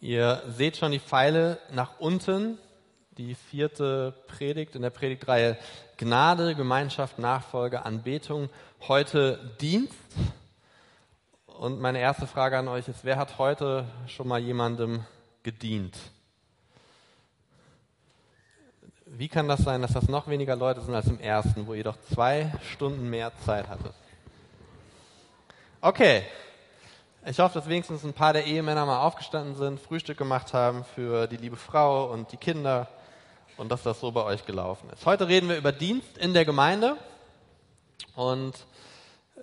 Ihr seht schon die Pfeile nach unten, die vierte Predigt in der Predigtreihe Gnade, Gemeinschaft, Nachfolge, Anbetung, heute Dienst. Und meine erste Frage an euch ist, wer hat heute schon mal jemandem gedient? Wie kann das sein, dass das noch weniger Leute sind als im ersten, wo ihr doch zwei Stunden mehr Zeit hattet? Okay, ich hoffe, dass wenigstens ein paar der Ehemänner mal aufgestanden sind, Frühstück gemacht haben für die liebe Frau und die Kinder und dass das so bei euch gelaufen ist. Heute reden wir über Dienst in der Gemeinde und äh,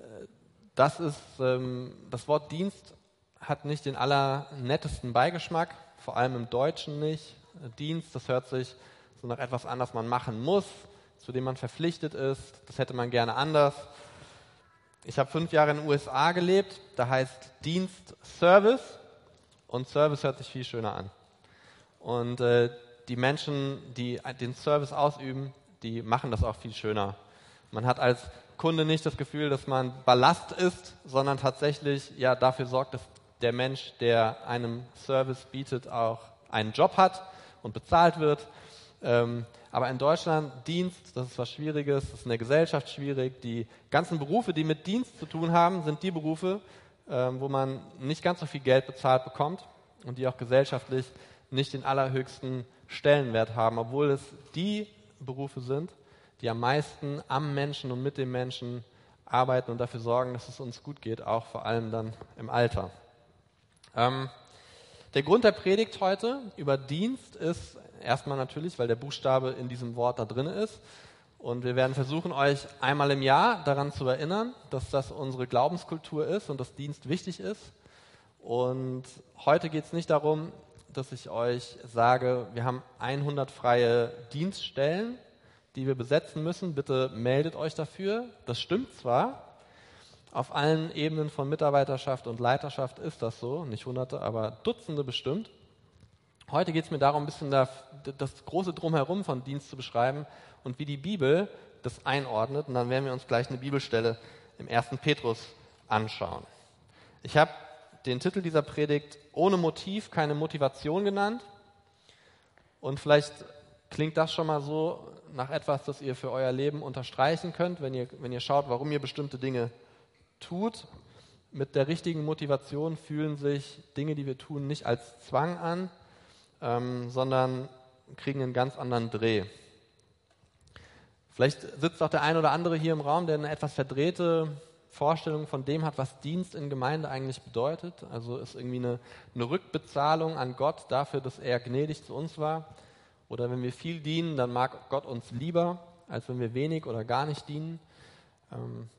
das ist, ähm, das Wort Dienst hat nicht den allernettesten Beigeschmack, vor allem im Deutschen nicht. Dienst, das hört sich so nach etwas an, das man machen muss, zu dem man verpflichtet ist. Das hätte man gerne anders. Ich habe fünf Jahre in den USA gelebt, da heißt Dienst Service und Service hört sich viel schöner an. Und äh, die Menschen, die den Service ausüben, die machen das auch viel schöner. Man hat als Kunde nicht das Gefühl, dass man Ballast ist, sondern tatsächlich ja dafür sorgt, dass der Mensch, der einem Service bietet, auch einen Job hat und bezahlt wird. Ähm, aber in Deutschland Dienst, das ist was Schwieriges, das ist in der Gesellschaft schwierig. Die ganzen Berufe, die mit Dienst zu tun haben, sind die Berufe, ähm, wo man nicht ganz so viel Geld bezahlt bekommt und die auch gesellschaftlich nicht den allerhöchsten Stellenwert haben, obwohl es die Berufe sind, die am meisten am Menschen und mit dem Menschen arbeiten und dafür sorgen, dass es uns gut geht, auch vor allem dann im Alter. Ähm, der Grund der Predigt heute über Dienst ist Erstmal natürlich, weil der Buchstabe in diesem Wort da drin ist. Und wir werden versuchen, euch einmal im Jahr daran zu erinnern, dass das unsere Glaubenskultur ist und dass Dienst wichtig ist. Und heute geht es nicht darum, dass ich euch sage, wir haben 100 freie Dienststellen, die wir besetzen müssen. Bitte meldet euch dafür. Das stimmt zwar. Auf allen Ebenen von Mitarbeiterschaft und Leiterschaft ist das so. Nicht Hunderte, aber Dutzende bestimmt. Heute geht es mir darum, ein bisschen das, große Drumherum von Dienst zu beschreiben und wie die Bibel das einordnet. Und dann werden wir uns gleich eine Bibelstelle im 1. Petrus anschauen. Ich habe den Titel dieser Predigt ohne Motiv, keine Motivation genannt. Und vielleicht klingt das schon mal so nach etwas, das ihr für euer Leben unterstreichen könnt, wenn ihr, wenn ihr schaut, warum ihr bestimmte Dinge tut. Mit der richtigen Motivation fühlen sich Dinge, die wir tun, nicht als Zwang an, ähm, sondern kriegen einen ganz anderen Dreh. Vielleicht sitzt auch der ein oder andere hier im Raum, der eine etwas verdrehte Vorstellung von dem hat, was Dienst in Gemeinde eigentlich bedeutet. Also ist irgendwie eine, eine Rückbezahlung an Gott dafür, dass er gnädig zu uns war. Oder wenn wir viel dienen, dann mag Gott uns lieber, als wenn wir wenig oder gar nicht dienen. Ähm,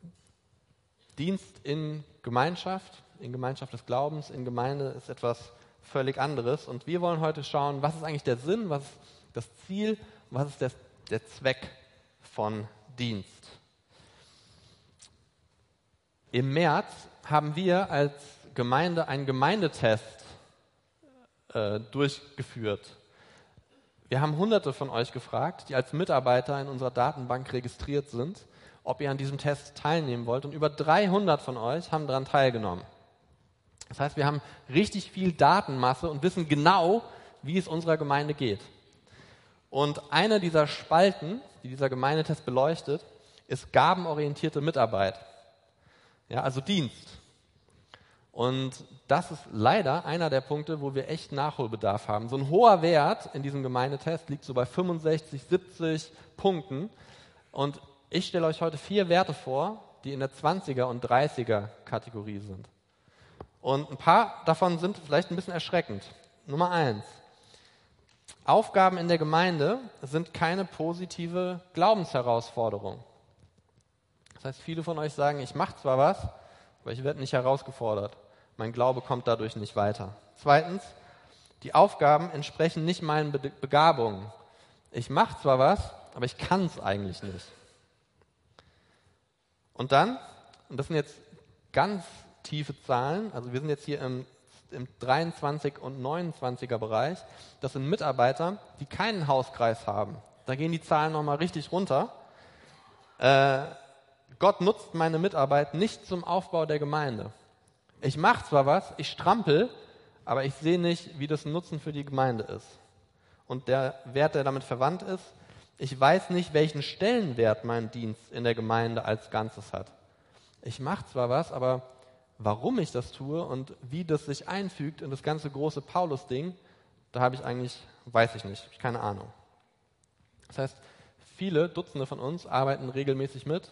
Dienst in Gemeinschaft, in Gemeinschaft des Glaubens, in Gemeinde ist etwas völlig anderes. Und wir wollen heute schauen, was ist eigentlich der Sinn, was ist das Ziel, was ist der, der Zweck von Dienst. Im März haben wir als Gemeinde einen Gemeindetest äh, durchgeführt. Wir haben hunderte von euch gefragt, die als Mitarbeiter in unserer Datenbank registriert sind, ob ihr an diesem Test teilnehmen wollt. Und über 300 von euch haben daran teilgenommen. Das heißt, wir haben richtig viel Datenmasse und wissen genau, wie es unserer Gemeinde geht. Und eine dieser Spalten, die dieser Gemeindetest beleuchtet, ist gabenorientierte Mitarbeit. Ja, also Dienst. Und das ist leider einer der Punkte, wo wir echt Nachholbedarf haben. So ein hoher Wert in diesem Gemeindetest liegt so bei 65, 70 Punkten. Und ich stelle euch heute vier Werte vor, die in der 20er und 30er Kategorie sind. Und ein paar davon sind vielleicht ein bisschen erschreckend. Nummer eins. Aufgaben in der Gemeinde sind keine positive Glaubensherausforderung. Das heißt, viele von euch sagen, ich mache zwar was, aber ich werde nicht herausgefordert. Mein Glaube kommt dadurch nicht weiter. Zweitens, die Aufgaben entsprechen nicht meinen Begabungen. Ich mache zwar was, aber ich kann es eigentlich nicht. Und dann, und das sind jetzt ganz tiefe Zahlen. Also wir sind jetzt hier im, im 23 und 29er Bereich. Das sind Mitarbeiter, die keinen Hauskreis haben. Da gehen die Zahlen nochmal richtig runter. Äh, Gott nutzt meine Mitarbeit nicht zum Aufbau der Gemeinde. Ich mache zwar was, ich strampel, aber ich sehe nicht, wie das ein Nutzen für die Gemeinde ist. Und der Wert, der damit verwandt ist, ich weiß nicht, welchen Stellenwert mein Dienst in der Gemeinde als Ganzes hat. Ich mache zwar was, aber warum ich das tue und wie das sich einfügt in das ganze große Paulus-Ding, da habe ich eigentlich, weiß ich nicht, keine Ahnung. Das heißt, viele, Dutzende von uns arbeiten regelmäßig mit.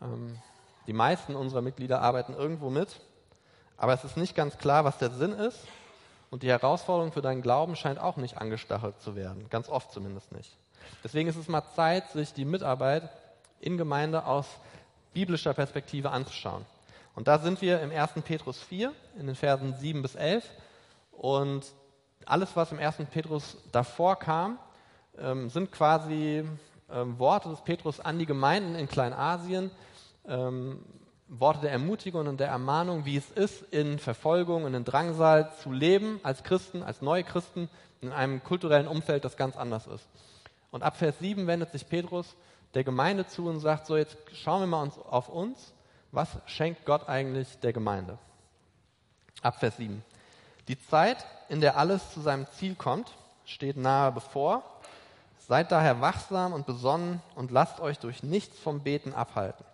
Ähm, die meisten unserer Mitglieder arbeiten irgendwo mit. Aber es ist nicht ganz klar, was der Sinn ist. Und die Herausforderung für deinen Glauben scheint auch nicht angestachelt zu werden. Ganz oft zumindest nicht. Deswegen ist es mal Zeit, sich die Mitarbeit in Gemeinde aus biblischer Perspektive anzuschauen. Und da sind wir im 1. Petrus 4, in den Versen 7 bis 11. Und alles, was im 1. Petrus davor kam, ähm, sind quasi ähm, Worte des Petrus an die Gemeinden in Kleinasien, ähm, Worte der Ermutigung und der Ermahnung, wie es ist, in Verfolgung und in Drangsal zu leben als Christen, als neue Christen, in einem kulturellen Umfeld, das ganz anders ist. Und ab Vers 7 wendet sich Petrus der Gemeinde zu und sagt, so jetzt schauen wir mal uns auf uns, was schenkt Gott eigentlich der Gemeinde? Ab Vers 7. Die Zeit, in der alles zu seinem Ziel kommt, steht nahe bevor. Seid daher wachsam und besonnen und lasst euch durch nichts vom Beten abhalten.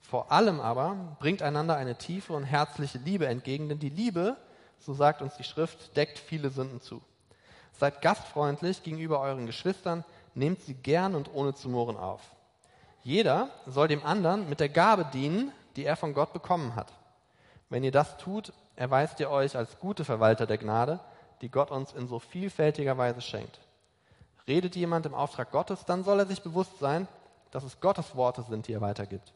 Vor allem aber bringt einander eine tiefe und herzliche Liebe entgegen, denn die Liebe, so sagt uns die Schrift, deckt viele Sünden zu. Seid gastfreundlich gegenüber euren Geschwistern, nehmt sie gern und ohne zu murren auf. Jeder soll dem anderen mit der Gabe dienen, die er von Gott bekommen hat. Wenn ihr das tut, erweist ihr euch als gute Verwalter der Gnade, die Gott uns in so vielfältiger Weise schenkt. Redet jemand im Auftrag Gottes, dann soll er sich bewusst sein, dass es Gottes Worte sind, die er weitergibt.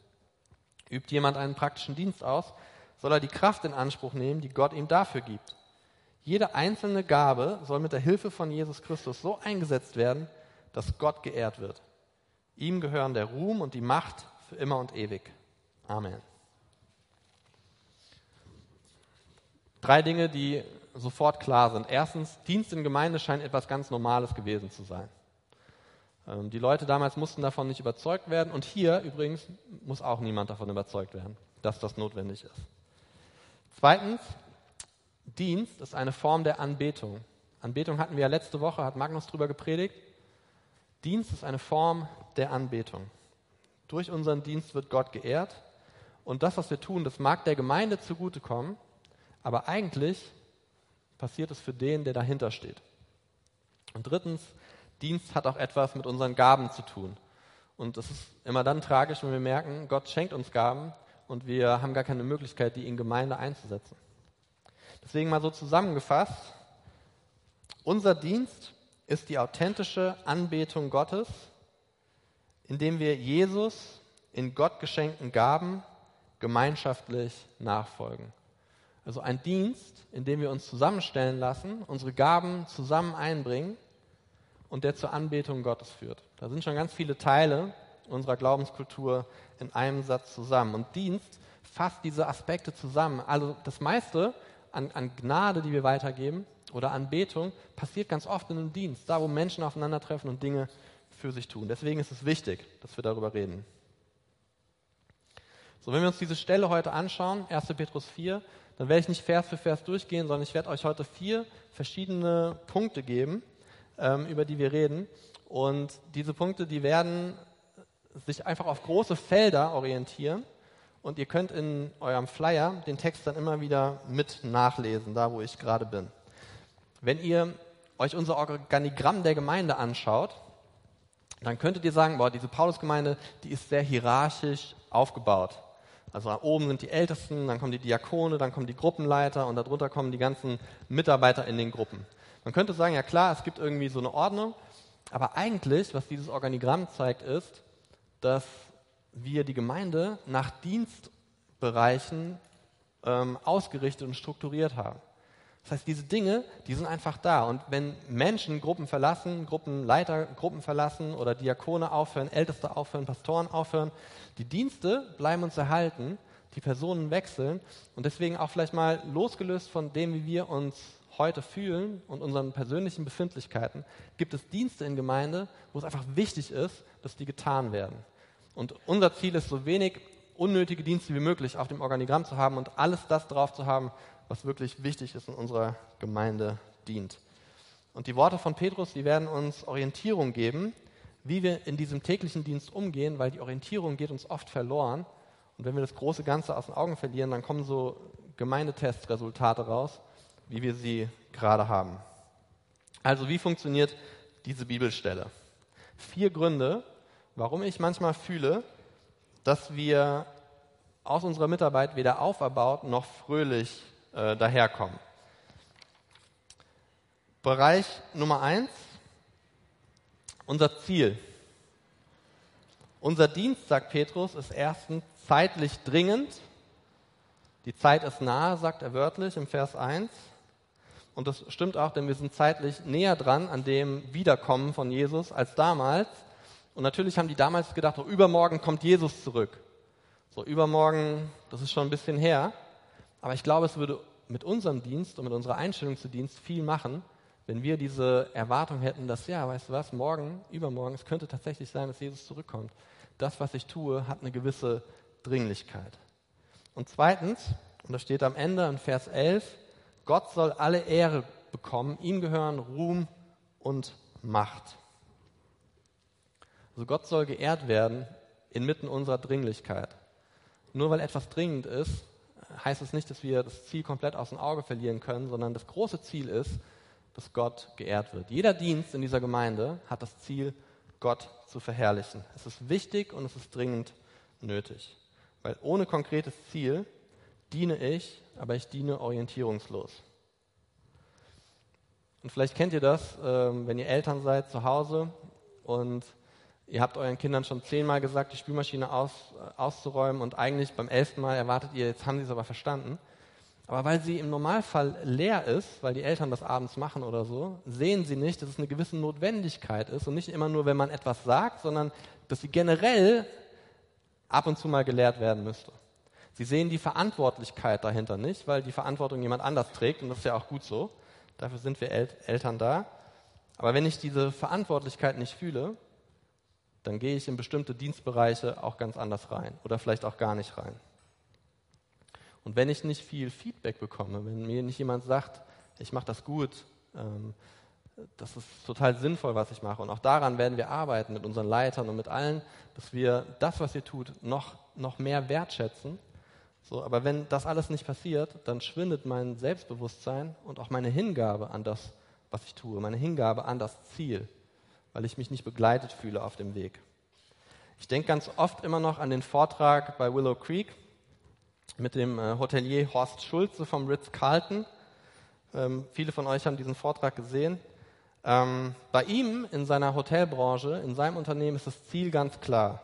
Übt jemand einen praktischen Dienst aus, soll er die Kraft in Anspruch nehmen, die Gott ihm dafür gibt. Jede einzelne Gabe soll mit der Hilfe von Jesus Christus so eingesetzt werden, dass Gott geehrt wird. Ihm gehören der Ruhm und die Macht für immer und ewig. Amen. Drei Dinge, die sofort klar sind. Erstens, Dienst in Gemeinde scheint etwas ganz Normales gewesen zu sein. Ähm, die Leute damals mussten davon nicht überzeugt werden und hier übrigens muss auch niemand davon überzeugt werden, dass das notwendig ist. Zweitens, Dienst ist eine Form der Anbetung. Anbetung hatten wir ja letzte Woche, hat Magnus darüber gepredigt. Dienst ist eine Form der Anbetung. Durch unseren Dienst wird Gott geehrt und das, was wir tun, das mag der Gemeinde zugutekommen, aber eigentlich passiert es für den, der dahinter steht. Und drittens, Dienst hat auch etwas mit unseren Gaben zu tun. Und es ist immer dann tragisch, wenn wir merken, Gott schenkt uns Gaben und wir haben gar keine Möglichkeit, die in Gemeinde einzusetzen. Deswegen mal so zusammengefasst, unser Dienst ist die authentische Anbetung Gottes, indem wir Jesus in Gott geschenkten Gaben gemeinschaftlich nachfolgen. Also ein Dienst, in dem wir uns zusammenstellen lassen, unsere Gaben zusammen einbringen und der zur Anbetung Gottes führt. Da sind schon ganz viele Teile unserer Glaubenskultur in einem Satz zusammen. Und Dienst fasst diese Aspekte zusammen. Also das meiste an, an Gnade, die wir weitergeben, oder Anbetung, passiert ganz oft in einem Dienst, da wo Menschen aufeinandertreffen und Dinge für sich tun. Deswegen ist es wichtig, dass wir darüber reden. So, wenn wir uns diese Stelle heute anschauen, 1. Petrus 4, dann werde ich nicht Vers für Vers durchgehen, sondern ich werde euch heute vier verschiedene Punkte geben, ähm, über die wir reden. Und diese Punkte, die werden sich einfach auf große Felder orientieren. Und ihr könnt in eurem Flyer den Text dann immer wieder mit nachlesen, da wo ich gerade bin. Wenn ihr euch unser Organigramm der Gemeinde anschaut, dann könntet ihr sagen, boah, diese Paulusgemeinde, die ist sehr hierarchisch aufgebaut. Also oben sind die Ältesten, dann kommen die Diakone, dann kommen die Gruppenleiter und darunter kommen die ganzen Mitarbeiter in den Gruppen. Man könnte sagen, ja klar, es gibt irgendwie so eine Ordnung, aber eigentlich, was dieses Organigramm zeigt, ist, dass wir die Gemeinde nach Dienstbereichen ähm, ausgerichtet und strukturiert haben. Das heißt, diese Dinge, die sind einfach da. Und wenn Menschen Gruppen verlassen, Gruppenleiter Gruppen verlassen oder Diakone aufhören, Älteste aufhören, Pastoren aufhören, die Dienste bleiben uns erhalten, die Personen wechseln und deswegen auch vielleicht mal losgelöst von dem, wie wir uns heute fühlen und unseren persönlichen Befindlichkeiten, gibt es Dienste in Gemeinde, wo es einfach wichtig ist, dass die getan werden. Und unser Ziel ist, so wenig unnötige Dienste wie möglich auf dem Organigramm zu haben und alles das drauf zu haben, was wirklich wichtig ist in unserer Gemeinde dient. Und die Worte von Petrus, die werden uns Orientierung geben, wie wir in diesem täglichen Dienst umgehen, weil die Orientierung geht uns oft verloren. Und wenn wir das große Ganze aus den Augen verlieren, dann kommen so Gemeindetestresultate raus, wie wir sie gerade haben. Also wie funktioniert diese Bibelstelle? Vier Gründe, warum ich manchmal fühle, dass wir aus unserer Mitarbeit weder auferbaut noch fröhlich äh, daherkommen. Bereich Nummer eins, unser Ziel. Unser Dienst, sagt Petrus, ist erstens zeitlich dringend. Die Zeit ist nahe, sagt er wörtlich im Vers 1. Und das stimmt auch, denn wir sind zeitlich näher dran an dem Wiederkommen von Jesus als damals. Und natürlich haben die damals gedacht, oh, übermorgen kommt Jesus zurück. So, übermorgen, das ist schon ein bisschen her. Aber ich glaube, es würde mit unserem Dienst und mit unserer Einstellung zu Dienst viel machen, wenn wir diese Erwartung hätten, dass, ja, weißt du was, morgen, übermorgen, es könnte tatsächlich sein, dass Jesus zurückkommt. Das, was ich tue, hat eine gewisse Dringlichkeit. Und zweitens, und das steht am Ende in Vers 11, Gott soll alle Ehre bekommen, ihm gehören Ruhm und Macht. Also Gott soll geehrt werden inmitten unserer Dringlichkeit. Nur weil etwas dringend ist, heißt es nicht, dass wir das Ziel komplett aus dem Auge verlieren können, sondern das große Ziel ist, dass Gott geehrt wird. Jeder Dienst in dieser Gemeinde hat das Ziel, Gott zu verherrlichen. Es ist wichtig und es ist dringend nötig. Weil ohne konkretes Ziel diene ich, aber ich diene orientierungslos. Und vielleicht kennt ihr das, ähm, wenn ihr Eltern seid zu Hause und Ihr habt euren Kindern schon zehnmal gesagt, die Spülmaschine aus, äh, auszuräumen und eigentlich beim elften Mal erwartet ihr, jetzt haben sie es aber verstanden. Aber weil sie im Normalfall leer ist, weil die Eltern das abends machen oder so, sehen sie nicht, dass es eine gewisse Notwendigkeit ist und nicht immer nur, wenn man etwas sagt, sondern dass sie generell ab und zu mal gelehrt werden müsste. Sie sehen die Verantwortlichkeit dahinter nicht, weil die Verantwortung jemand anders trägt und das ist ja auch gut so. Dafür sind wir El Eltern da. Aber wenn ich diese Verantwortlichkeit nicht fühle, dann gehe ich in bestimmte Dienstbereiche auch ganz anders rein oder vielleicht auch gar nicht rein. Und wenn ich nicht viel Feedback bekomme, wenn mir nicht jemand sagt, ich mache das gut, ähm, das ist total sinnvoll, was ich mache. Und auch daran werden wir arbeiten mit unseren Leitern und mit allen, dass wir das, was ihr tut, noch, noch mehr wertschätzen. So, aber wenn das alles nicht passiert, dann schwindet mein Selbstbewusstsein und auch meine Hingabe an das, was ich tue, meine Hingabe an das Ziel weil ich mich nicht begleitet fühle auf dem Weg. Ich denke ganz oft immer noch an den Vortrag bei Willow Creek mit dem äh, Hotelier Horst Schulze vom Ritz-Carlton. Ähm, viele von euch haben diesen Vortrag gesehen. Ähm, bei ihm in seiner Hotelbranche, in seinem Unternehmen ist das Ziel ganz klar.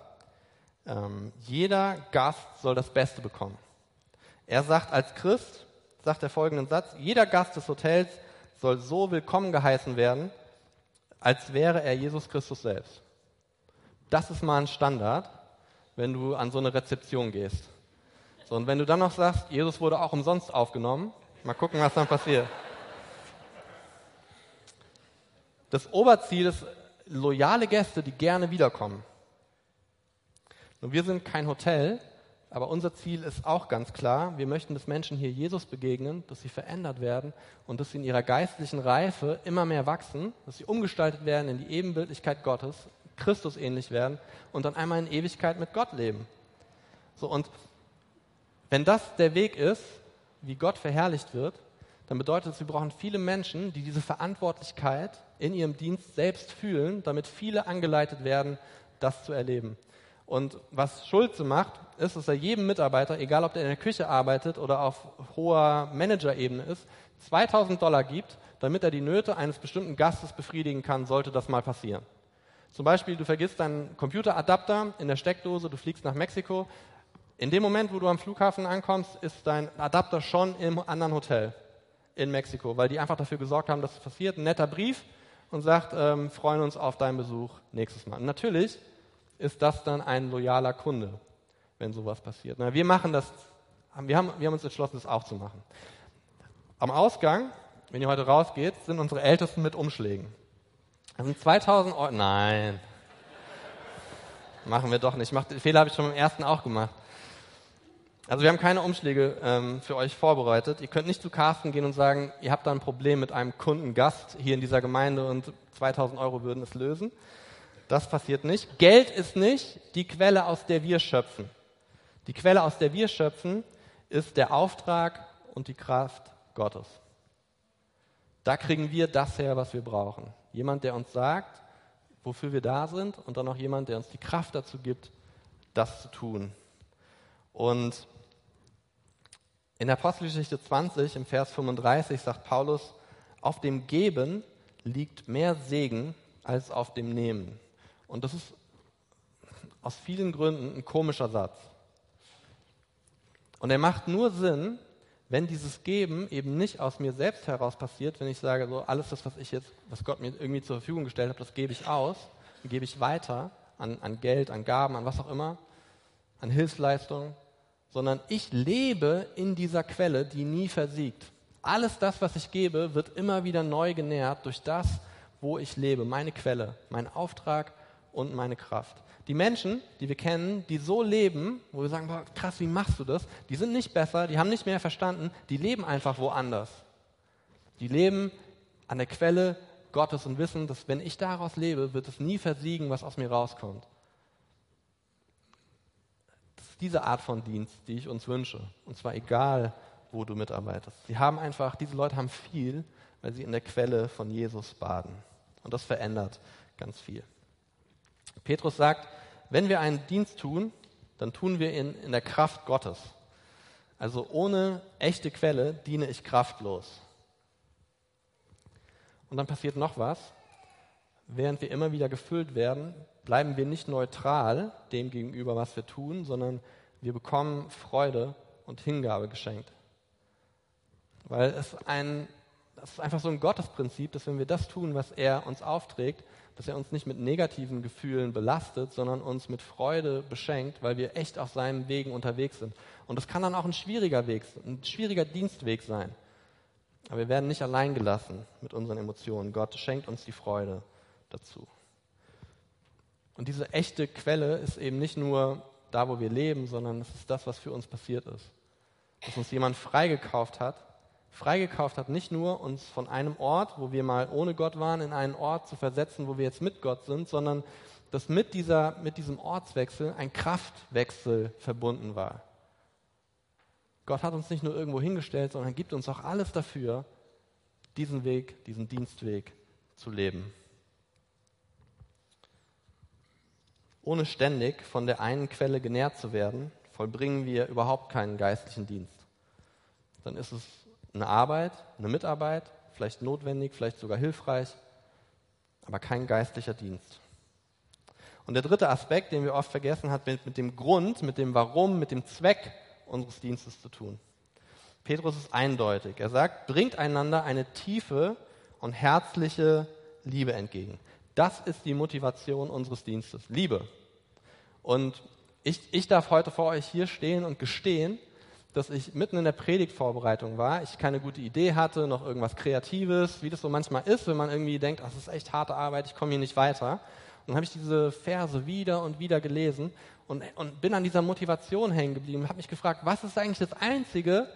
Ähm, jeder Gast soll das Beste bekommen. Er sagt als Christ, sagt er folgenden Satz, jeder Gast des Hotels soll so willkommen geheißen werden, als wäre er Jesus Christus selbst. Das ist mal ein Standard, wenn du an so eine Rezeption gehst. So, und wenn du dann noch sagst, Jesus wurde auch umsonst aufgenommen, mal gucken, was dann passiert. Das Oberziel ist loyale Gäste, die gerne wiederkommen. Und wir sind kein Hotel, aber unser Ziel ist auch ganz klar, wir möchten, dass Menschen hier Jesus begegnen, dass sie verändert werden und dass sie in ihrer geistlichen Reife immer mehr wachsen, dass sie umgestaltet werden in die Ebenbildlichkeit Gottes, Christus ähnlich werden und dann einmal in Ewigkeit mit Gott leben. So, und wenn das der Weg ist, wie Gott verherrlicht wird, dann bedeutet es, wir brauchen viele Menschen, die diese Verantwortlichkeit in ihrem Dienst selbst fühlen, damit viele angeleitet werden, das zu erleben. Und was Schulze macht, ist, dass er jedem Mitarbeiter, egal ob der in der Küche arbeitet oder auf hoher Managerebene ist, 2000 Dollar gibt, damit er die Nöte eines bestimmten Gastes befriedigen kann, sollte das mal passieren. Zum Beispiel, du vergisst deinen Computeradapter in der Steckdose, du fliegst nach Mexiko. In dem Moment, wo du am Flughafen ankommst, ist dein Adapter schon im anderen Hotel in Mexiko, weil die einfach dafür gesorgt haben, dass es passiert. Ein netter Brief und sagt, ähm, freuen uns auf deinen Besuch nächstes Mal. Und natürlich ist das dann ein loyaler Kunde, wenn sowas passiert. Na, wir machen das, wir haben, wir haben uns entschlossen, das auch zu machen. Am Ausgang, wenn ihr heute rausgeht, sind unsere Ältesten mit Umschlägen. Das sind 2000 Euro. Nein. Machen wir doch nicht. Den Fehler habe ich schon beim ersten auch gemacht. Also wir haben keine Umschläge ähm, für euch vorbereitet. Ihr könnt nicht zu Carsten gehen und sagen, ihr habt da ein Problem mit einem Kundengast hier in dieser Gemeinde und 2000 Euro würden es lösen. Das passiert nicht. Geld ist nicht die Quelle, aus der wir schöpfen. Die Quelle, aus der wir schöpfen, ist der Auftrag und die Kraft Gottes. Da kriegen wir das her, was wir brauchen. Jemand, der uns sagt, wofür wir da sind und dann auch jemand, der uns die Kraft dazu gibt, das zu tun. Und in der Apostelgeschichte 20 im Vers 35 sagt Paulus, auf dem Geben liegt mehr Segen als auf dem Nehmen. Und das ist aus vielen Gründen ein komischer Satz. Und er macht nur Sinn, wenn dieses Geben eben nicht aus mir selbst heraus passiert, wenn ich sage, so alles das, was ich jetzt, was Gott mir irgendwie zur Verfügung gestellt hat, das gebe ich aus, gebe ich weiter an, an Geld, an Gaben, an was auch immer, an Hilfsleistungen, sondern ich lebe in dieser Quelle, die nie versiegt. Alles das, was ich gebe, wird immer wieder neu genährt durch das, wo ich lebe, meine Quelle, mein Auftrag und meine Kraft. Die Menschen, die wir kennen, die so leben, wo wir sagen, boah, krass, wie machst du das? Die sind nicht besser, die haben nicht mehr verstanden, die leben einfach woanders. Die leben an der Quelle Gottes und wissen, dass wenn ich daraus lebe, wird es nie versiegen, was aus mir rauskommt diese Art von Dienst, die ich uns wünsche. Und zwar egal, wo du mitarbeitest. Sie haben einfach, diese Leute haben viel, weil sie in der Quelle von Jesus baden. Und das verändert ganz viel. Petrus sagt, wenn wir einen Dienst tun, dann tun wir ihn in der Kraft Gottes. Also ohne echte Quelle diene ich kraftlos. Und dann passiert noch was. Während wir immer wieder gefüllt werden, bleiben wir nicht neutral dem gegenüber, was wir tun, sondern wir bekommen Freude und Hingabe geschenkt. Weil es ein, das ist einfach so ein Gottesprinzip, dass wenn wir das tun, was er uns aufträgt, dass er uns nicht mit negativen Gefühlen belastet, sondern uns mit Freude beschenkt, weil wir echt auf seinen Wegen unterwegs sind. Und das kann dann auch ein schwieriger Weg, ein schwieriger Dienstweg sein. Aber wir werden nicht allein gelassen mit unseren Emotionen. Gott schenkt uns die Freude dazu. Und diese echte Quelle ist eben nicht nur da, wo wir leben, sondern es ist das, was für uns passiert ist. Dass uns jemand freigekauft hat. Freigekauft hat nicht nur uns von einem Ort, wo wir mal ohne Gott waren, in einen Ort zu versetzen, wo wir jetzt mit Gott sind, sondern dass mit, dieser, mit diesem Ortswechsel ein Kraftwechsel verbunden war. Gott hat uns nicht nur irgendwo hingestellt, sondern gibt uns auch alles dafür, diesen Weg, diesen Dienstweg zu leben. Ohne ständig von der einen Quelle genährt zu werden, vollbringen wir überhaupt keinen geistlichen Dienst. Dann ist es eine Arbeit, eine Mitarbeit, vielleicht notwendig, vielleicht sogar hilfreich, aber kein geistlicher Dienst. Und der dritte Aspekt, den wir oft vergessen, hat mit, mit dem Grund, mit dem Warum, mit dem Zweck unseres Dienstes zu tun. Petrus ist eindeutig. Er sagt, bringt einander eine tiefe und herzliche Liebe entgegen. Das ist die Motivation unseres Dienstes. Liebe. Und ich, ich darf heute vor euch hier stehen und gestehen, dass ich mitten in der Predigtvorbereitung war, ich keine gute Idee hatte, noch irgendwas Kreatives, wie das so manchmal ist, wenn man irgendwie denkt, das ist echt harte Arbeit, ich komme hier nicht weiter. Und dann habe ich diese Verse wieder und wieder gelesen und, und bin an dieser Motivation hängen geblieben, habe mich gefragt, was ist eigentlich das Einzige,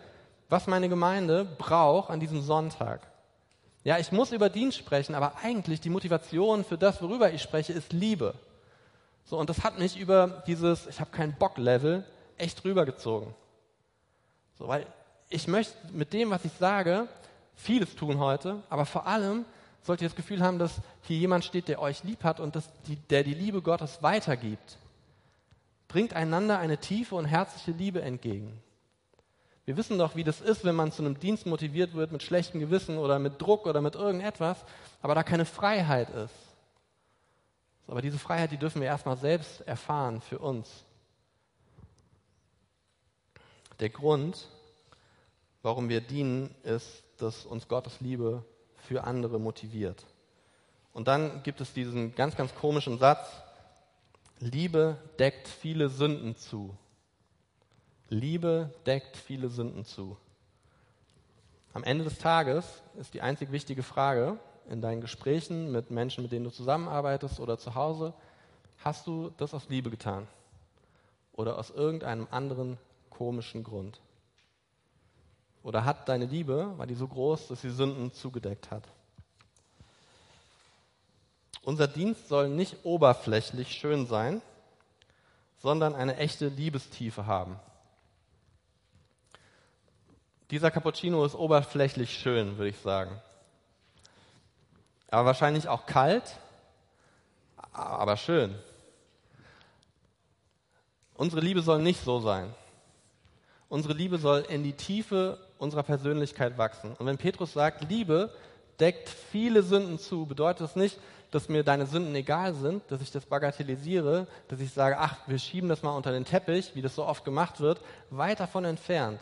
was meine Gemeinde braucht an diesem Sonntag? Ja, ich muss über Dienst sprechen, aber eigentlich die Motivation für das, worüber ich spreche, ist Liebe. So, und das hat mich über dieses Ich habe keinen Bock-Level echt rübergezogen. So, weil ich möchte mit dem, was ich sage, vieles tun heute, aber vor allem sollt ihr das Gefühl haben, dass hier jemand steht, der euch lieb hat und das, die, der die Liebe Gottes weitergibt. Bringt einander eine tiefe und herzliche Liebe entgegen. Wir wissen doch, wie das ist, wenn man zu einem Dienst motiviert wird mit schlechtem Gewissen oder mit Druck oder mit irgendetwas, aber da keine Freiheit ist. Aber diese Freiheit, die dürfen wir erstmal selbst erfahren für uns. Der Grund, warum wir dienen, ist, dass uns Gottes Liebe für andere motiviert. Und dann gibt es diesen ganz, ganz komischen Satz, Liebe deckt viele Sünden zu. Liebe deckt viele Sünden zu. Am Ende des Tages ist die einzig wichtige Frage in deinen Gesprächen mit Menschen, mit denen du zusammenarbeitest oder zu Hause, hast du das aus Liebe getan? Oder aus irgendeinem anderen komischen Grund? Oder hat deine Liebe, war die so groß, dass sie Sünden zugedeckt hat? Unser Dienst soll nicht oberflächlich schön sein, sondern eine echte Liebestiefe haben. Dieser Cappuccino ist oberflächlich schön, würde ich sagen. Aber wahrscheinlich auch kalt, aber schön. Unsere Liebe soll nicht so sein. Unsere Liebe soll in die Tiefe unserer Persönlichkeit wachsen. Und wenn Petrus sagt, Liebe deckt viele Sünden zu, bedeutet das nicht, dass mir deine Sünden egal sind, dass ich das bagatellisiere, dass ich sage, ach, wir schieben das mal unter den Teppich, wie das so oft gemacht wird, weit davon entfernt.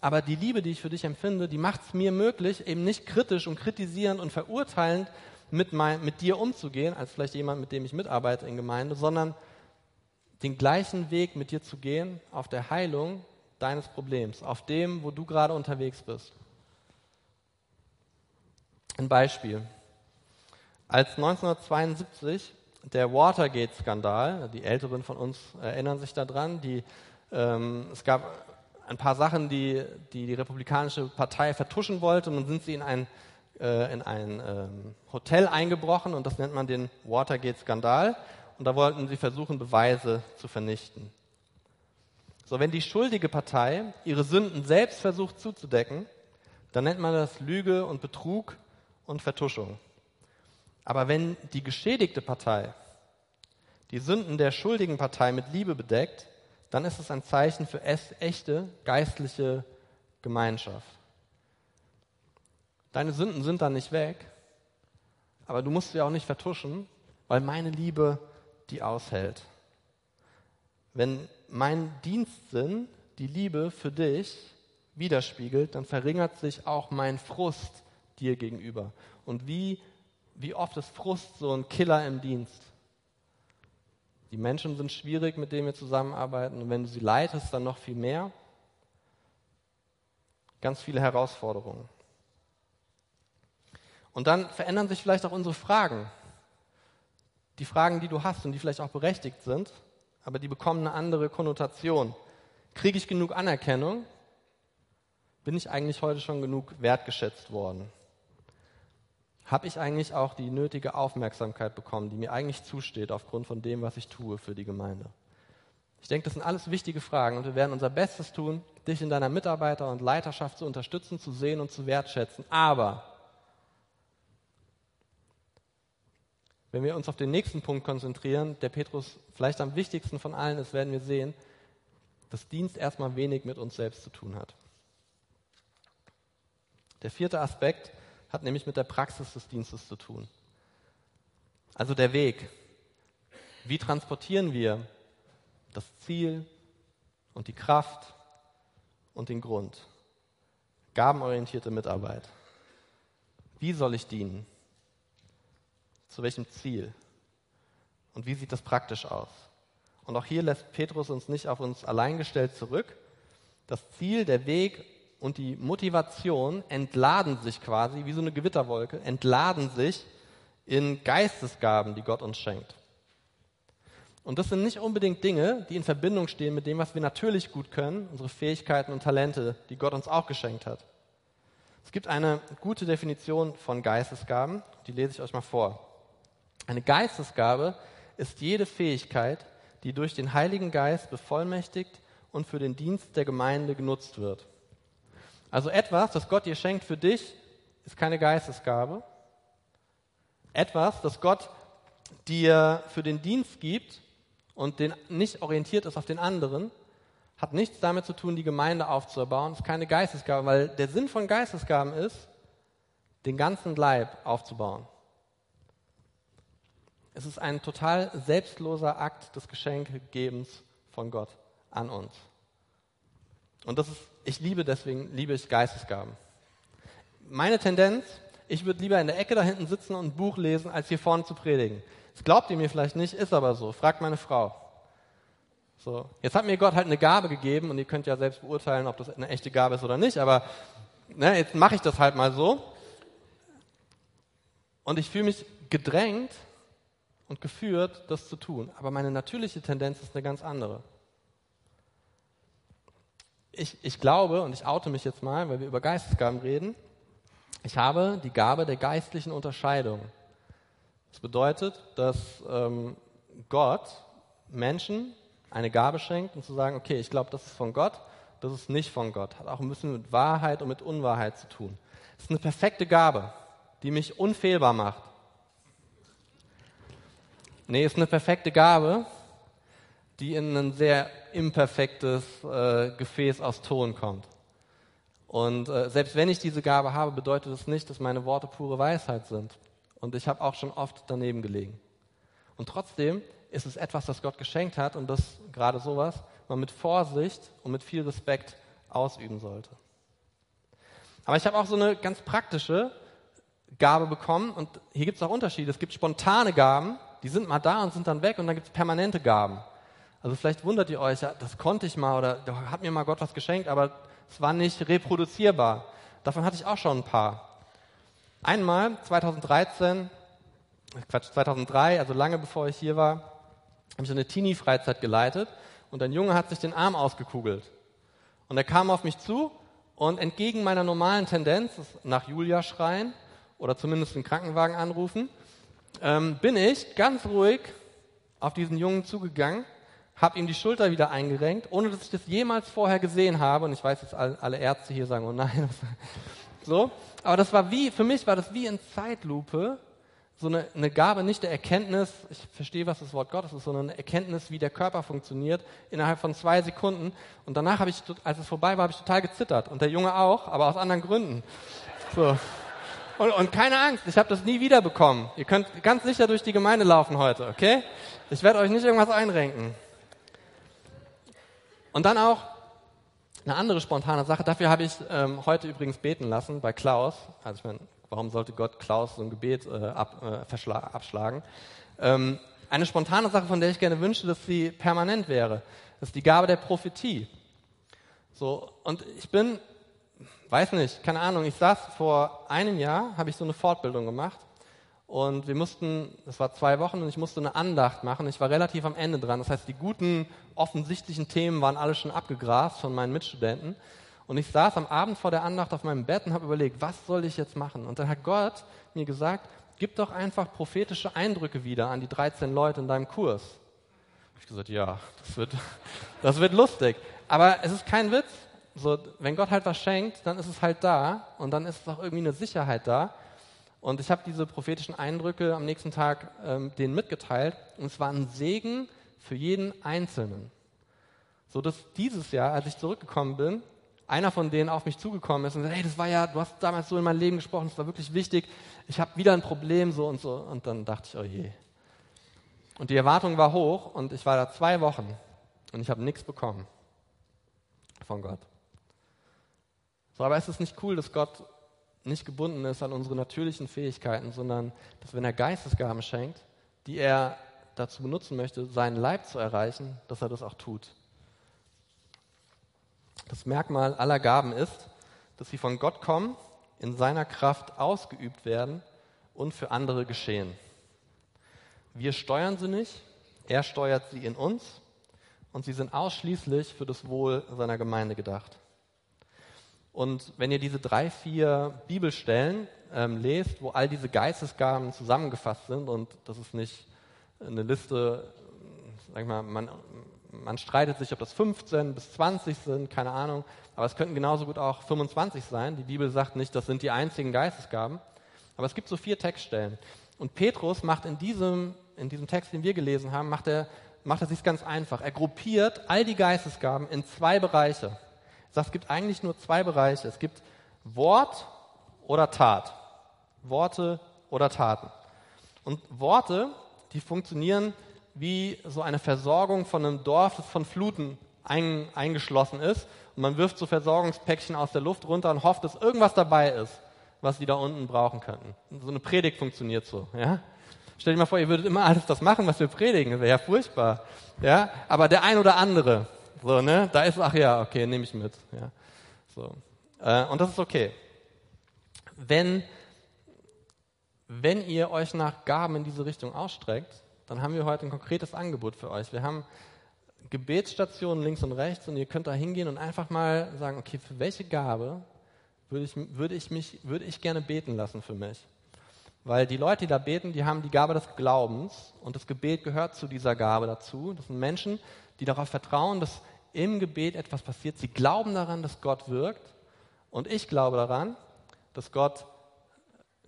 Aber die Liebe, die ich für dich empfinde, die macht es mir möglich, eben nicht kritisch und kritisierend und verurteilend mit, mein, mit dir umzugehen, als vielleicht jemand, mit dem ich mitarbeite in Gemeinde, sondern den gleichen Weg mit dir zu gehen auf der Heilung deines Problems, auf dem, wo du gerade unterwegs bist. Ein Beispiel. Als 1972 der Watergate-Skandal, die Älteren von uns erinnern sich daran, die, ähm, es gab ein paar Sachen, die, die, die Republikanische Partei vertuschen wollte, und dann sind sie in ein, äh, in ein ähm, Hotel eingebrochen und das nennt man den Watergate-Skandal und da wollten sie versuchen, Beweise zu vernichten. So, wenn die schuldige Partei ihre Sünden selbst versucht zuzudecken, dann nennt man das Lüge und Betrug und Vertuschung. Aber wenn die geschädigte Partei die Sünden der schuldigen Partei mit Liebe bedeckt, dann ist es ein Zeichen für echte geistliche Gemeinschaft. Deine Sünden sind dann nicht weg, aber du musst sie auch nicht vertuschen, weil meine Liebe die aushält. Wenn mein Dienstsinn die Liebe für dich widerspiegelt, dann verringert sich auch mein Frust dir gegenüber. Und wie, wie oft ist Frust so ein Killer im Dienst? Die Menschen sind schwierig, mit denen wir zusammenarbeiten. Und wenn du sie leitest, dann noch viel mehr. Ganz viele Herausforderungen. Und dann verändern sich vielleicht auch unsere Fragen. Die Fragen, die du hast und die vielleicht auch berechtigt sind, aber die bekommen eine andere Konnotation. Kriege ich genug Anerkennung? Bin ich eigentlich heute schon genug wertgeschätzt worden? habe ich eigentlich auch die nötige Aufmerksamkeit bekommen, die mir eigentlich zusteht aufgrund von dem, was ich tue für die Gemeinde? Ich denke, das sind alles wichtige Fragen und wir werden unser Bestes tun, dich in deiner Mitarbeiter- und Leiterschaft zu unterstützen, zu sehen und zu wertschätzen. Aber wenn wir uns auf den nächsten Punkt konzentrieren, der Petrus vielleicht am wichtigsten von allen ist, werden wir sehen, dass Dienst erstmal wenig mit uns selbst zu tun hat. Der vierte Aspekt hat nämlich mit der Praxis des Dienstes zu tun. Also der Weg. Wie transportieren wir das Ziel und die Kraft und den Grund? Gabenorientierte Mitarbeit. Wie soll ich dienen? Zu welchem Ziel? Und wie sieht das praktisch aus? Und auch hier lässt Petrus uns nicht auf uns allein gestellt zurück. Das Ziel, der Weg und die Motivation entladen sich quasi, wie so eine Gewitterwolke, entladen sich in Geistesgaben, die Gott uns schenkt. Und das sind nicht unbedingt Dinge, die in Verbindung stehen mit dem, was wir natürlich gut können, unsere Fähigkeiten und Talente, die Gott uns auch geschenkt hat. Es gibt eine gute Definition von Geistesgaben, die lese ich euch mal vor. Eine Geistesgabe ist jede Fähigkeit, die durch den Heiligen Geist bevollmächtigt und für den Dienst der Gemeinde genutzt wird. Also etwas, das Gott dir schenkt für dich, ist keine Geistesgabe. Etwas, das Gott dir für den Dienst gibt und den nicht orientiert ist auf den anderen, hat nichts damit zu tun, die Gemeinde aufzubauen, ist keine Geistesgabe, weil der Sinn von Geistesgaben ist, den ganzen Leib aufzubauen. Es ist ein total selbstloser Akt des Geschenkegebens von Gott an uns. Und das ist ich liebe deswegen, liebe ich Geistesgaben. Meine Tendenz, ich würde lieber in der Ecke da hinten sitzen und ein Buch lesen, als hier vorne zu predigen. Das glaubt ihr mir vielleicht nicht, ist aber so. Fragt meine Frau. So. Jetzt hat mir Gott halt eine Gabe gegeben und ihr könnt ja selbst beurteilen, ob das eine echte Gabe ist oder nicht, aber ne, jetzt mache ich das halt mal so. Und ich fühle mich gedrängt und geführt, das zu tun. Aber meine natürliche Tendenz ist eine ganz andere. ich, ich glaube, und ich oute mich jetzt mal, weil wir über Geistesgaben reden, ich habe die Gabe der geistlichen Unterscheidung. Das bedeutet, dass ähm, Gott Menschen eine Gabe schenkt und zu sagen, okay, ich glaube, das ist von Gott, das ist nicht von Gott. Hat auch ein bisschen mit Wahrheit und mit Unwahrheit zu tun. Es ist eine perfekte Gabe, die mich unfehlbar macht. Nee, ist eine perfekte Gabe, die in ein sehr imperfektes äh, Gefäß aus Ton kommt. Und äh, selbst wenn ich diese Gabe habe, bedeutet das nicht, dass meine Worte pure Weisheit sind. Und ich habe auch schon oft daneben gelegen. Und trotzdem ist es etwas, das Gott geschenkt hat und das gerade sowas man mit Vorsicht und mit viel Respekt ausüben sollte. Aber ich habe auch so eine ganz praktische Gabe bekommen und hier gibt es auch Unterschiede. Es gibt spontane Gaben, die sind mal da und sind dann weg und dann gibt es permanente Gaben. Also vielleicht wundert ihr euch, ja, das konnte ich mal oder da hat mir mal Gott was geschenkt, aber es war nicht reproduzierbar. Davon hatte ich auch schon ein paar. Einmal 2013, Quatsch, 2003, also lange bevor ich hier war, habe ich eine Teenie-Freizeit geleitet und ein Junge hat sich den Arm ausgekugelt. Und er kam auf mich zu und entgegen meiner normalen Tendenz, nach Julia schreien oder zumindest den Krankenwagen anrufen, ähm, bin ich ganz ruhig auf diesen Jungen zugegangen habe ihm die Schulter wieder eingerenkt, ohne dass ich das jemals vorher gesehen habe. Und ich weiß jetzt, alle Ärzte hier sagen, oh nein. so. Aber das war wie, für mich war das wie in Zeitlupe so eine, eine Gabe, nicht der Erkenntnis, ich verstehe, was das Wort Gottes ist, sondern eine Erkenntnis, wie der Körper funktioniert, innerhalb von zwei Sekunden. Und danach habe ich, als es vorbei war, habe ich total gezittert. Und der Junge auch, aber aus anderen Gründen. So. Und, und keine Angst, ich habe das nie wieder bekommen. Ihr könnt ganz sicher durch die Gemeinde laufen heute, okay? Ich werde euch nicht irgendwas einrenken. Und dann auch eine andere spontane Sache. Dafür habe ich ähm, heute übrigens beten lassen bei Klaus. Also ich meine, warum sollte Gott Klaus so ein Gebet äh, ab, äh, abschlagen? Ähm, eine spontane Sache, von der ich gerne wünschte, dass sie permanent wäre, ist die Gabe der Prophetie. So und ich bin, weiß nicht, keine Ahnung. Ich saß vor einem Jahr, habe ich so eine Fortbildung gemacht und wir mussten, das war zwei Wochen und ich musste eine Andacht machen. Ich war relativ am Ende dran. Das heißt, die guten, offensichtlichen Themen waren alle schon abgegrast von meinen Mitstudenten. Und ich saß am Abend vor der Andacht auf meinem Bett und habe überlegt, was soll ich jetzt machen? Und dann hat Gott mir gesagt, gib doch einfach prophetische Eindrücke wieder an die 13 Leute in deinem Kurs. Ich gesagt, ja, das wird, das wird lustig. Aber es ist kein Witz. So, wenn Gott halt was schenkt, dann ist es halt da und dann ist es auch irgendwie eine Sicherheit da. Und ich habe diese prophetischen Eindrücke am nächsten Tag ähm, denen mitgeteilt. Und es war ein Segen für jeden Einzelnen. So dass dieses Jahr, als ich zurückgekommen bin, einer von denen auf mich zugekommen ist und gesagt, hey, das war ja, du hast damals so in mein Leben gesprochen, das war wirklich wichtig. Ich habe wieder ein Problem, so und so. Und dann dachte ich, oh je. Und die Erwartung war hoch und ich war da zwei Wochen und ich habe nichts bekommen von Gott. So, aber ist es nicht cool, dass Gott nicht gebunden ist an unsere natürlichen Fähigkeiten, sondern dass wenn er Geistesgaben schenkt, die er dazu benutzen möchte, seinen Leib zu erreichen, dass er das auch tut. Das Merkmal aller Gaben ist, dass sie von Gott kommen, in seiner Kraft ausgeübt werden und für andere geschehen. Wir steuern sie nicht, er steuert sie in uns und sie sind ausschließlich für das Wohl seiner Gemeinde gedacht. Und wenn ihr diese drei, vier Bibelstellen ähm, lest, wo all diese Geistesgaben zusammengefasst sind, und das ist nicht eine Liste, sag ich mal, man, man streitet sich, ob das 15 bis 20 sind, keine Ahnung, aber es könnten genauso gut auch 25 sein. Die Bibel sagt nicht, das sind die einzigen Geistesgaben, aber es gibt so vier Textstellen. Und Petrus macht in diesem, in diesem Text, den wir gelesen haben, macht er, macht er sich ganz einfach. Er gruppiert all die Geistesgaben in zwei Bereiche sagt, es gibt eigentlich nur zwei Bereiche. Es gibt Wort oder Tat. Worte oder Taten. Und Worte, die funktionieren wie so eine Versorgung von einem Dorf, das von Fluten ein, eingeschlossen ist. Und man wirft so Versorgungspäckchen aus der Luft runter und hofft, dass irgendwas dabei ist, was die da unten brauchen könnten. So eine Predigt funktioniert so. Ja? Stell dir mal vor, ihr würdet immer alles das machen, was wir predigen. Das wäre ja furchtbar. Ja? Aber der ein oder andere, so, ne? Da ist, ach ja, okay, nehme ich mit. Ja. So. Äh, und das ist okay. Wenn, wenn ihr euch nach Gaben in diese Richtung ausstreckt, dann haben wir heute ein konkretes Angebot für euch. Wir haben Gebetsstationen links und rechts und ihr könnt da hingehen und einfach mal sagen, okay, für welche Gabe würde ich, würde ich, mich, würde ich gerne beten lassen für mich? Weil die Leute, die da beten, die haben die Gabe des Glaubens und das Gebet gehört zu dieser Gabe dazu. Das sind Menschen, die darauf vertrauen, dass im Gebet etwas passiert. Sie glauben daran, dass Gott wirkt und ich glaube daran, dass Gott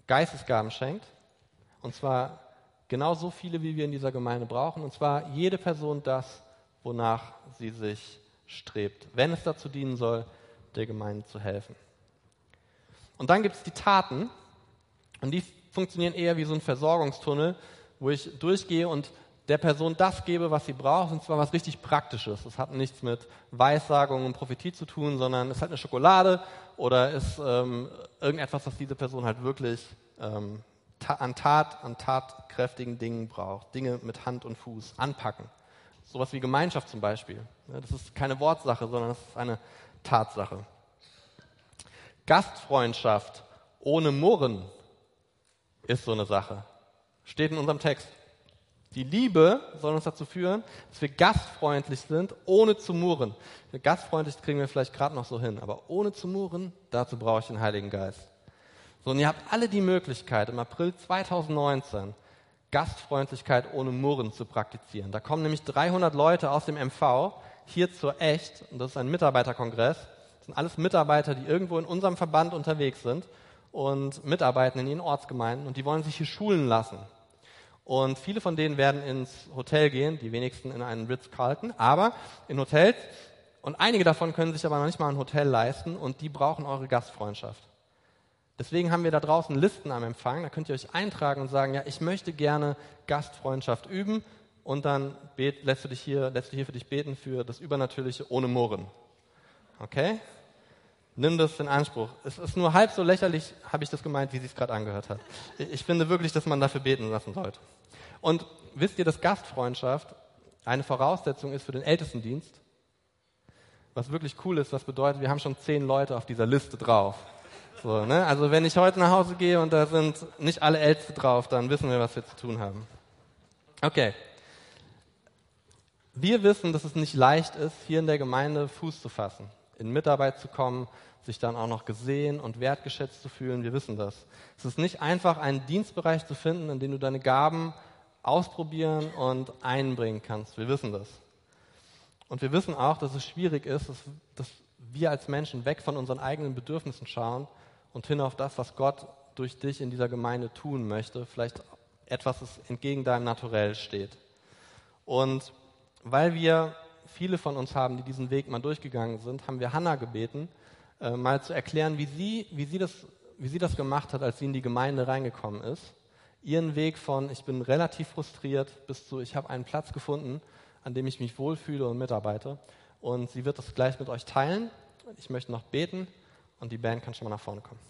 Geistesgaben schenkt und zwar genauso viele, wie wir in dieser Gemeinde brauchen und zwar jede Person das, wonach sie sich strebt, wenn es dazu dienen soll, der Gemeinde zu helfen. Und dann gibt es die Taten und die funktionieren eher wie so ein Versorgungstunnel, wo ich durchgehe und der Person das gebe, was sie braucht, und zwar was richtig Praktisches. Das hat nichts mit Weissagung und Prophetie zu tun, sondern es ist halt eine Schokolade oder ist ähm, irgendetwas, was diese Person halt wirklich ähm, ta an Tat, an tatkräftigen Dingen braucht. Dinge mit Hand und Fuß anpacken. Sowas wie Gemeinschaft zum Beispiel. Das ist keine Wortsache, sondern das ist eine Tatsache. Gastfreundschaft ohne Murren ist so eine Sache. Steht in unserem Text. Die Liebe soll uns dazu führen, dass wir gastfreundlich sind, ohne zu murren. Gastfreundlich kriegen wir vielleicht gerade noch so hin, aber ohne zu murren, dazu brauche ich den Heiligen Geist. So, und ihr habt alle die Möglichkeit, im April 2019 Gastfreundlichkeit ohne Murren zu praktizieren. Da kommen nämlich 300 Leute aus dem MV hier zur Echt, und das ist ein Mitarbeiterkongress. Das sind alles Mitarbeiter, die irgendwo in unserem Verband unterwegs sind und mitarbeiten in ihren Ortsgemeinden und die wollen sich hier schulen lassen. Und viele von denen werden ins Hotel gehen, die wenigsten in einen Ritz-Carlton, aber in Hotels. Und einige davon können sich aber noch nicht mal ein Hotel leisten und die brauchen eure Gastfreundschaft. Deswegen haben wir da draußen Listen am Empfang. Da könnt ihr euch eintragen und sagen, ja, ich möchte gerne Gastfreundschaft üben. Und dann bet, lässt, du dich hier, lässt du hier für dich beten für das Übernatürliche ohne Murren. Okay? Nimm das in Anspruch. Es ist nur halb so lächerlich, habe ich das gemeint, wie sie es gerade angehört hat. Ich finde wirklich, dass man dafür beten lassen sollte. Und wisst ihr, dass Gastfreundschaft eine Voraussetzung ist für den Ältestendienst? Was wirklich cool ist, was bedeutet, wir haben schon zehn Leute auf dieser Liste drauf. So, ne? Also wenn ich heute nach Hause gehe und da sind nicht alle Älteste drauf, dann wissen wir, was wir zu tun haben. Okay. Wir wissen, dass es nicht leicht ist, hier in der Gemeinde Fuß zu fassen in Mitarbeit zu kommen, sich dann auch noch gesehen und wertgeschätzt zu fühlen. Wir wissen das. Es ist nicht einfach, einen Dienstbereich zu finden, in dem du deine Gaben ausprobieren und einbringen kannst. Wir wissen das. Und wir wissen auch, dass es schwierig ist, dass, dass wir als Menschen weg von unseren eigenen Bedürfnissen schauen und hin auf das, was Gott durch dich in dieser Gemeinde tun möchte. Vielleicht etwas, das entgegen deinem Naturell steht. Und weil wir viele von uns haben, die diesen Weg mal durchgegangen sind, haben wir Hannah gebeten, äh, mal zu erklären, wie sie, wie, sie das, wie sie das gemacht hat, als sie in die Gemeinde reingekommen ist. Ihren Weg von, ich bin relativ frustriert, bis zu, ich habe einen Platz gefunden, an dem ich mich wohlfühle und mitarbeite. Und sie wird das gleich mit euch teilen. Ich möchte noch beten und die Band kann schon mal nach vorne kommen.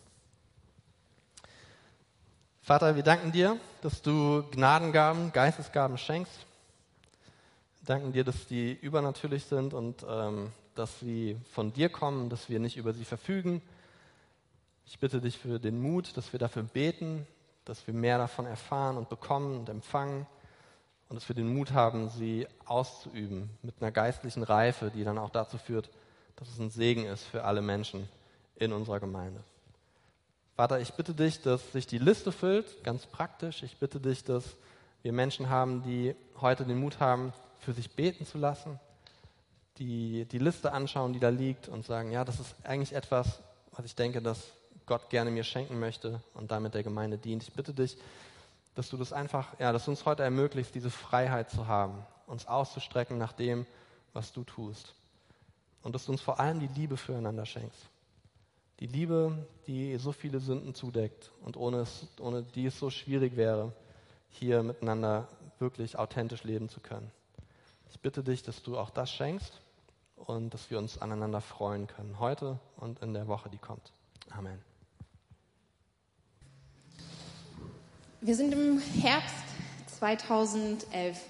Vater, wir danken dir, dass du Gnadengaben, Geistesgaben schenkst danken dir, dass die übernatürlich sind und ähm, dass sie von dir kommen, dass wir nicht über sie verfügen. Ich bitte dich für den Mut, dass wir dafür beten, dass wir mehr davon erfahren und bekommen und empfangen und dass wir den Mut haben, sie auszuüben mit einer geistlichen Reife, die dann auch dazu führt, dass es ein Segen ist für alle Menschen in unserer Gemeinde. Vater, ich bitte dich, dass sich die Liste füllt, ganz praktisch. Ich bitte dich, dass wir Menschen haben, die heute den Mut haben, für sich beten zu lassen, die, die Liste anschauen, die da liegt und sagen, ja, das ist eigentlich etwas, was ich denke, dass Gott gerne mir schenken möchte und damit der Gemeinde dient. Ich bitte dich, dass du das einfach, ja, dass du uns heute ermöglicht, diese Freiheit zu haben, uns auszustrecken nach dem, was du tust. Und dass du uns vor allem die Liebe füreinander schenkst. Die Liebe, die so viele Sünden zudeckt und ohne, es, ohne die es so schwierig wäre, hier miteinander wirklich authentisch leben zu können. Ich bitte dich, dass du auch das schenkst und dass wir uns aneinander freuen können, heute und in der Woche, die kommt. Amen. Wir sind im Herbst 2011.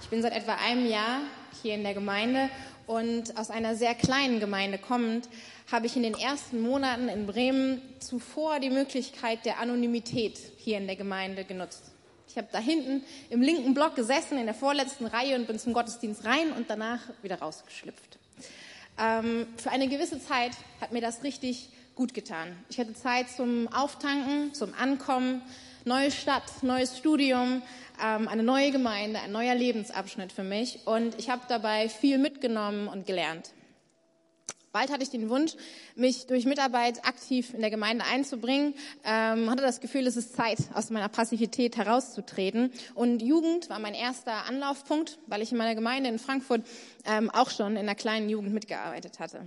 Ich bin seit etwa einem Jahr hier in der Gemeinde und aus einer sehr kleinen Gemeinde kommend habe ich in den ersten Monaten in Bremen zuvor die Möglichkeit der Anonymität hier in der Gemeinde genutzt. Ich habe da hinten im linken Block gesessen, in der vorletzten Reihe und bin zum Gottesdienst rein und danach wieder rausgeschlüpft. Ähm, für eine gewisse Zeit hat mir das richtig gut getan. Ich hatte Zeit zum Auftanken, zum Ankommen, neue Stadt, neues Studium, ähm, eine neue Gemeinde, ein neuer Lebensabschnitt für mich und ich habe dabei viel mitgenommen und gelernt. Bald hatte ich den Wunsch, mich durch Mitarbeit aktiv in der Gemeinde einzubringen, ähm, hatte das Gefühl, es ist Zeit, aus meiner Passivität herauszutreten. Und Jugend war mein erster Anlaufpunkt, weil ich in meiner Gemeinde in Frankfurt ähm, auch schon in der kleinen Jugend mitgearbeitet hatte.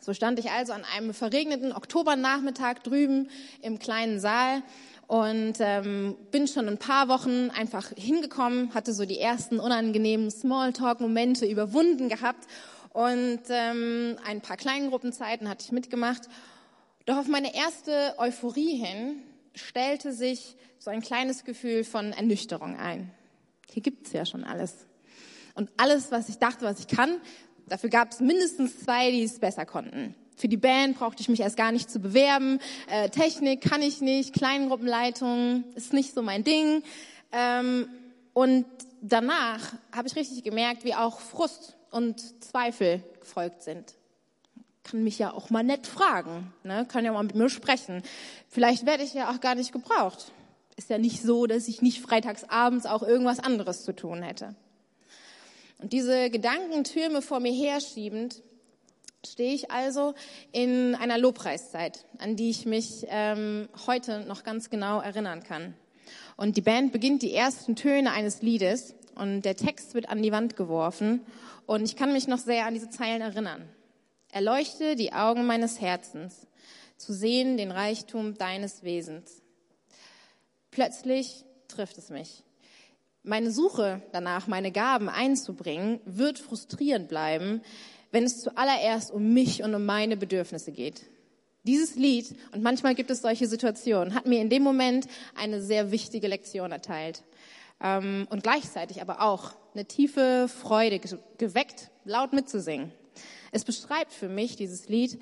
So stand ich also an einem verregneten Oktobernachmittag drüben im kleinen Saal und ähm, bin schon ein paar Wochen einfach hingekommen, hatte so die ersten unangenehmen Smalltalk-Momente überwunden gehabt und ähm, ein paar Kleingruppenzeiten hatte ich mitgemacht. Doch auf meine erste Euphorie hin stellte sich so ein kleines Gefühl von Ernüchterung ein. Hier gibt's ja schon alles. Und alles, was ich dachte, was ich kann, dafür gab es mindestens zwei, die es besser konnten. Für die Band brauchte ich mich erst gar nicht zu bewerben. Äh, Technik kann ich nicht, Kleingruppenleitung ist nicht so mein Ding. Ähm, und danach habe ich richtig gemerkt, wie auch Frust und Zweifel gefolgt sind. Kann mich ja auch mal nett fragen, ne? kann ja mal mit mir sprechen. Vielleicht werde ich ja auch gar nicht gebraucht. Ist ja nicht so, dass ich nicht freitags abends auch irgendwas anderes zu tun hätte. Und diese Gedankentürme vor mir herschiebend, stehe ich also in einer Lobpreiszeit, an die ich mich ähm, heute noch ganz genau erinnern kann. Und die Band beginnt die ersten Töne eines Liedes und der Text wird an die Wand geworfen und ich kann mich noch sehr an diese Zeilen erinnern. Erleuchte die Augen meines Herzens, zu sehen den Reichtum deines Wesens. Plötzlich trifft es mich. Meine Suche danach, meine Gaben einzubringen, wird frustrierend bleiben, wenn es zuallererst um mich und um meine Bedürfnisse geht. Dieses Lied, und manchmal gibt es solche Situationen, hat mir in dem Moment eine sehr wichtige Lektion erteilt ähm, und gleichzeitig aber auch eine tiefe Freude geweckt, laut mitzusingen. Es beschreibt für mich dieses Lied,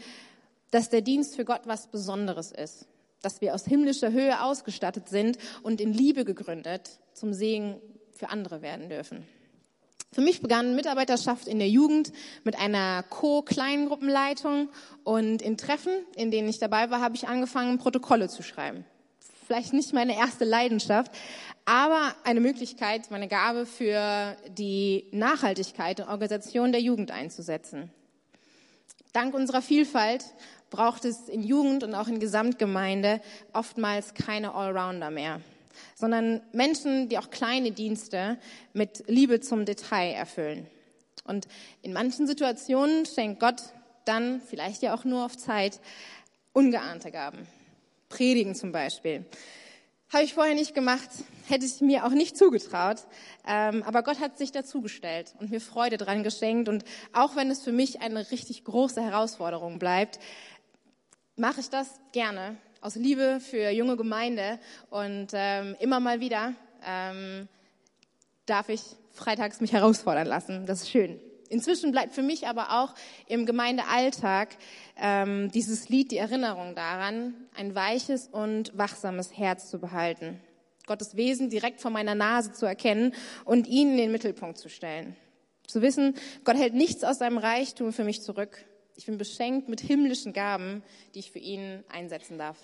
dass der Dienst für Gott was Besonderes ist, dass wir aus himmlischer Höhe ausgestattet sind und in Liebe gegründet zum Segen für andere werden dürfen. Für mich begann Mitarbeiterschaft in der Jugend mit einer Co-Kleingruppenleitung und in Treffen, in denen ich dabei war, habe ich angefangen, Protokolle zu schreiben vielleicht nicht meine erste Leidenschaft, aber eine Möglichkeit, meine Gabe für die Nachhaltigkeit und Organisation der Jugend einzusetzen. Dank unserer Vielfalt braucht es in Jugend und auch in Gesamtgemeinde oftmals keine Allrounder mehr, sondern Menschen, die auch kleine Dienste mit Liebe zum Detail erfüllen. Und in manchen Situationen schenkt Gott dann, vielleicht ja auch nur auf Zeit, ungeahnte Gaben. Predigen zum Beispiel. Habe ich vorher nicht gemacht, hätte ich mir auch nicht zugetraut. Ähm, aber Gott hat sich dazugestellt und mir Freude dran geschenkt. Und auch wenn es für mich eine richtig große Herausforderung bleibt, mache ich das gerne aus Liebe für junge Gemeinde. Und ähm, immer mal wieder ähm, darf ich freitags mich herausfordern lassen. Das ist schön. Inzwischen bleibt für mich aber auch im Gemeindealltag ähm, dieses Lied die Erinnerung daran, ein weiches und wachsames Herz zu behalten, Gottes Wesen direkt vor meiner Nase zu erkennen und ihn in den Mittelpunkt zu stellen. Zu wissen, Gott hält nichts aus seinem Reichtum für mich zurück. Ich bin beschenkt mit himmlischen Gaben, die ich für ihn einsetzen darf.